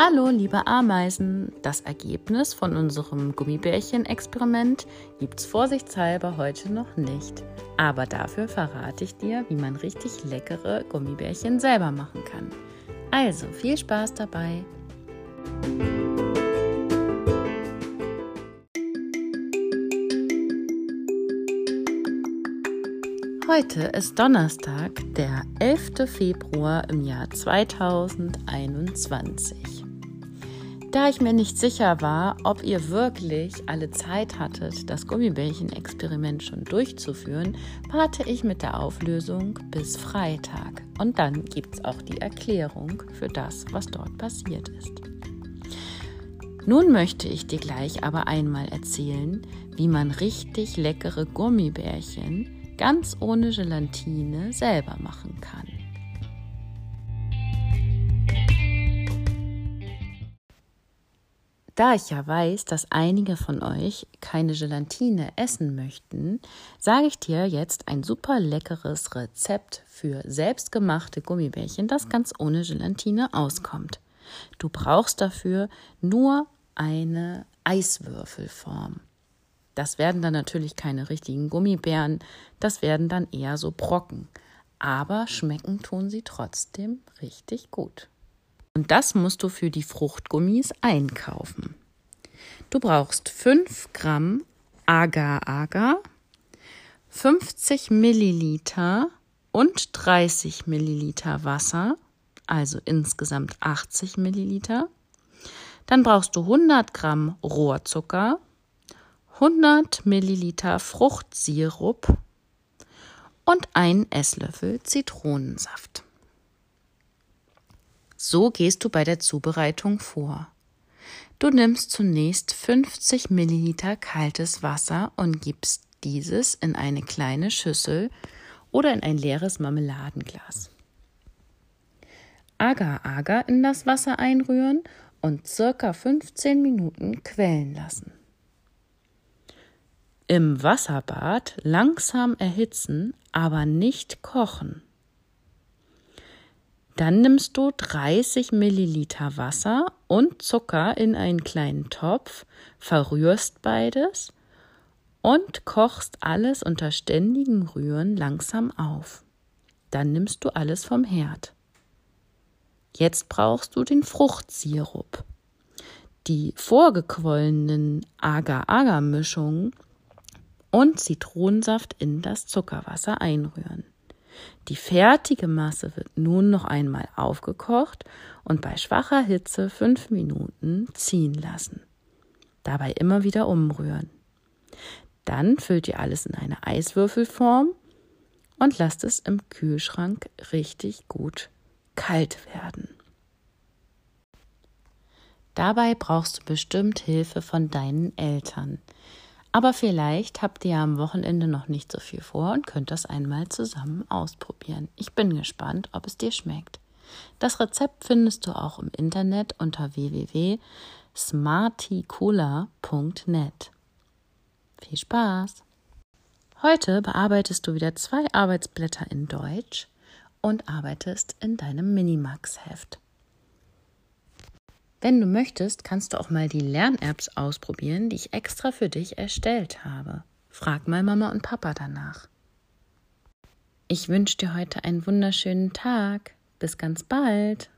Hallo, liebe Ameisen! Das Ergebnis von unserem Gummibärchen-Experiment gibt's vorsichtshalber heute noch nicht. Aber dafür verrate ich dir, wie man richtig leckere Gummibärchen selber machen kann. Also viel Spaß dabei! Heute ist Donnerstag, der 11. Februar im Jahr 2021. Da ich mir nicht sicher war, ob ihr wirklich alle Zeit hattet, das Gummibärchen-Experiment schon durchzuführen, warte ich mit der Auflösung bis Freitag. Und dann gibt es auch die Erklärung für das, was dort passiert ist. Nun möchte ich dir gleich aber einmal erzählen, wie man richtig leckere Gummibärchen ganz ohne Gelatine selber machen kann. Da ich ja weiß, dass einige von euch keine Gelatine essen möchten, sage ich dir jetzt ein super leckeres Rezept für selbstgemachte Gummibärchen, das ganz ohne Gelatine auskommt. Du brauchst dafür nur eine Eiswürfelform. Das werden dann natürlich keine richtigen Gummibären, das werden dann eher so Brocken. Aber schmecken tun sie trotzdem richtig gut. Und das musst du für die Fruchtgummis einkaufen. Du brauchst 5 Gramm Agar-Agar, 50 Milliliter und 30 Milliliter Wasser, also insgesamt 80 Milliliter. Dann brauchst du 100 Gramm Rohrzucker, 100 Milliliter Fruchtsirup und einen Esslöffel Zitronensaft. So gehst du bei der Zubereitung vor. Du nimmst zunächst 50 Milliliter kaltes Wasser und gibst dieses in eine kleine Schüssel oder in ein leeres Marmeladenglas. Agar-Agar in das Wasser einrühren und circa 15 Minuten quellen lassen. Im Wasserbad langsam erhitzen, aber nicht kochen. Dann nimmst du 30 Milliliter Wasser und Zucker in einen kleinen Topf, verrührst beides und kochst alles unter ständigem Rühren langsam auf. Dann nimmst du alles vom Herd. Jetzt brauchst du den Fruchtsirup. Die vorgequollenen Agar-Agar-Mischungen und Zitronensaft in das Zuckerwasser einrühren. Die fertige Masse wird nun noch einmal aufgekocht und bei schwacher Hitze fünf Minuten ziehen lassen. Dabei immer wieder umrühren. Dann füllt ihr alles in eine Eiswürfelform und lasst es im Kühlschrank richtig gut kalt werden. Dabei brauchst du bestimmt Hilfe von deinen Eltern. Aber vielleicht habt ihr am Wochenende noch nicht so viel vor und könnt das einmal zusammen ausprobieren. Ich bin gespannt, ob es dir schmeckt. Das Rezept findest du auch im Internet unter www.smarticola.net. Viel Spaß! Heute bearbeitest du wieder zwei Arbeitsblätter in Deutsch und arbeitest in deinem Minimax-Heft. Wenn du möchtest, kannst du auch mal die Lern-Apps ausprobieren, die ich extra für dich erstellt habe. Frag mal Mama und Papa danach. Ich wünsche dir heute einen wunderschönen Tag. Bis ganz bald.